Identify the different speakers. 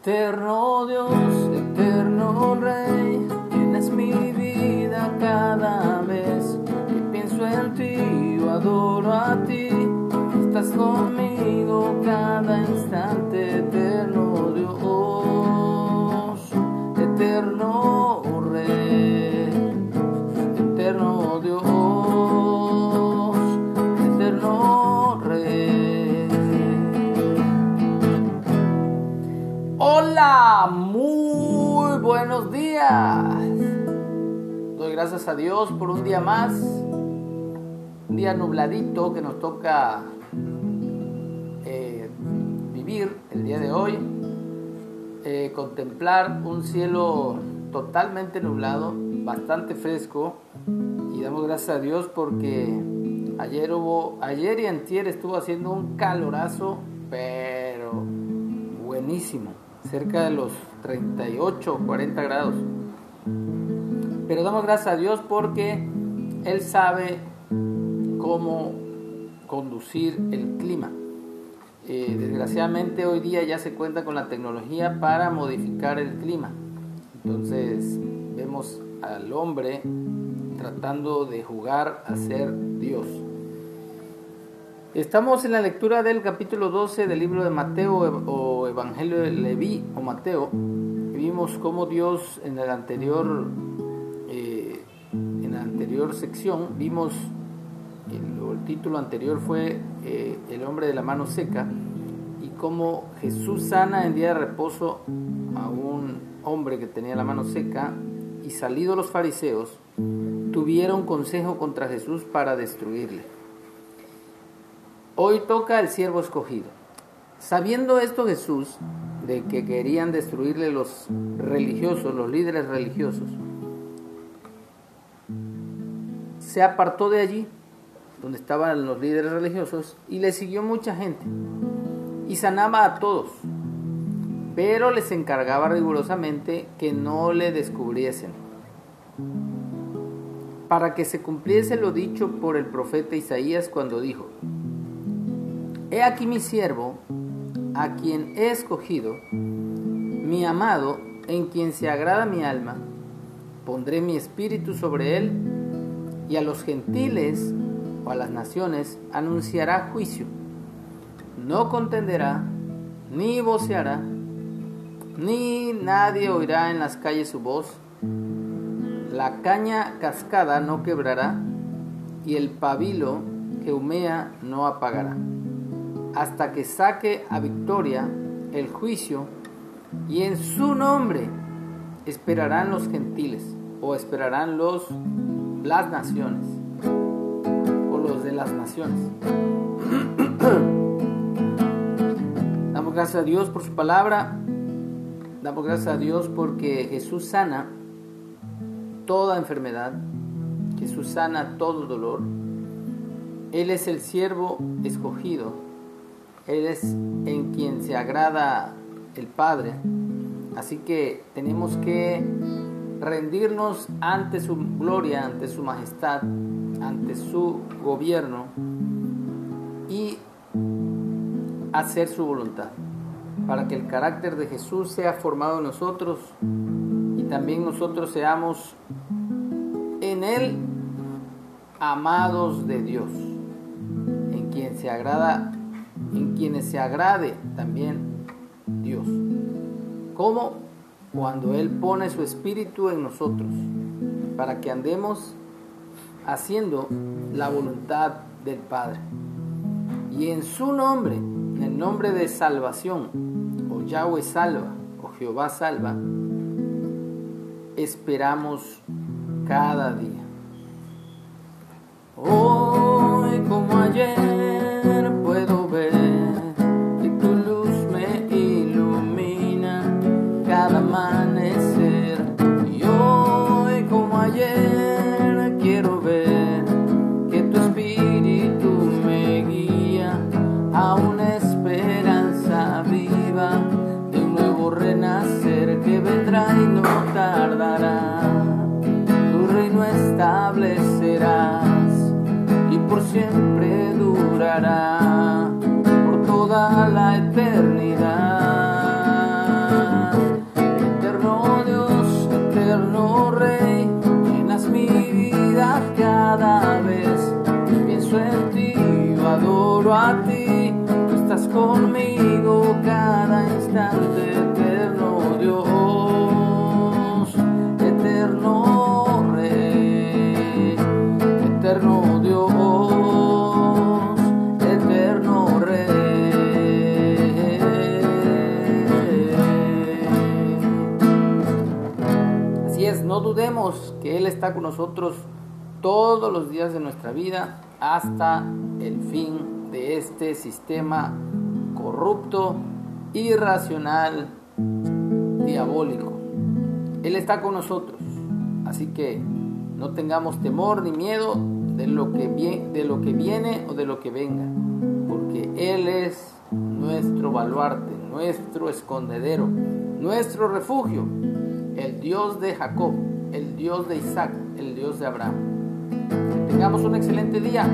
Speaker 1: Eterno Dios, eterno Rey, tienes mi vida cada vez que pienso en ti, yo adoro a ti, estás conmigo buenos días. Doy gracias a Dios por un día más, un día nubladito que nos toca eh, vivir el día de hoy, eh, contemplar un cielo totalmente nublado, bastante fresco y damos gracias a Dios porque ayer hubo, ayer y antier estuvo haciendo un calorazo, pero buenísimo cerca de los 38 o 40 grados. Pero damos gracias a Dios porque Él sabe cómo conducir el clima. Eh, desgraciadamente hoy día ya se cuenta con la tecnología para modificar el clima. Entonces vemos al hombre tratando de jugar a ser Dios. Estamos en la lectura del capítulo 12 del libro de Mateo Evangelio de Leví o Mateo. Vimos cómo Dios en el anterior, eh, en la anterior sección, vimos, el, el título anterior fue eh, El hombre de la mano seca y cómo Jesús sana en día de reposo a un hombre que tenía la mano seca y salidos los fariseos tuvieron consejo contra Jesús para destruirle. Hoy toca el siervo escogido. Sabiendo esto Jesús, de que querían destruirle los religiosos, los líderes religiosos, se apartó de allí, donde estaban los líderes religiosos, y le siguió mucha gente, y sanaba a todos, pero les encargaba rigurosamente que no le descubriesen, para que se cumpliese lo dicho por el profeta Isaías cuando dijo, He aquí mi siervo, a quien he escogido, mi amado, en quien se agrada mi alma, pondré mi espíritu sobre él, y a los gentiles o a las naciones anunciará juicio. No contenderá, ni voceará, ni nadie oirá en las calles su voz. La caña cascada no quebrará, y el pabilo que humea no apagará hasta que saque a victoria el juicio y en su nombre esperarán los gentiles o esperarán los las naciones o los de las naciones. Damos gracias a Dios por su palabra. Damos gracias a Dios porque Jesús sana toda enfermedad. Jesús sana todo dolor. Él es el siervo escogido él es en quien se agrada el Padre. Así que tenemos que rendirnos ante su gloria, ante su majestad, ante su gobierno y hacer su voluntad, para que el carácter de Jesús sea formado en nosotros y también nosotros seamos en Él amados de Dios, en quien se agrada en quienes se agrade también Dios. como Cuando Él pone su espíritu en nosotros, para que andemos haciendo la voluntad del Padre. Y en su nombre, en el nombre de salvación, o Yahweh salva, o Jehová salva, esperamos cada día. Hoy como ayer establecerás y por siempre durará por toda la eternidad. Eterno Dios, eterno Rey, llenas mi vida cada vez. Pienso en ti, adoro a ti, tú estás conmigo cada instante. Dudemos que Él está con nosotros todos los días de nuestra vida hasta el fin de este sistema corrupto, irracional, diabólico. Él está con nosotros, así que no tengamos temor ni miedo de lo que, viene, o de lo que venga, porque Él es nuestro baluarte, nuestro escondedero, nuestro refugio, el Dios de Jacob, el Dios de Isaac, el Dios de Abraham. Tengamos un excelente día.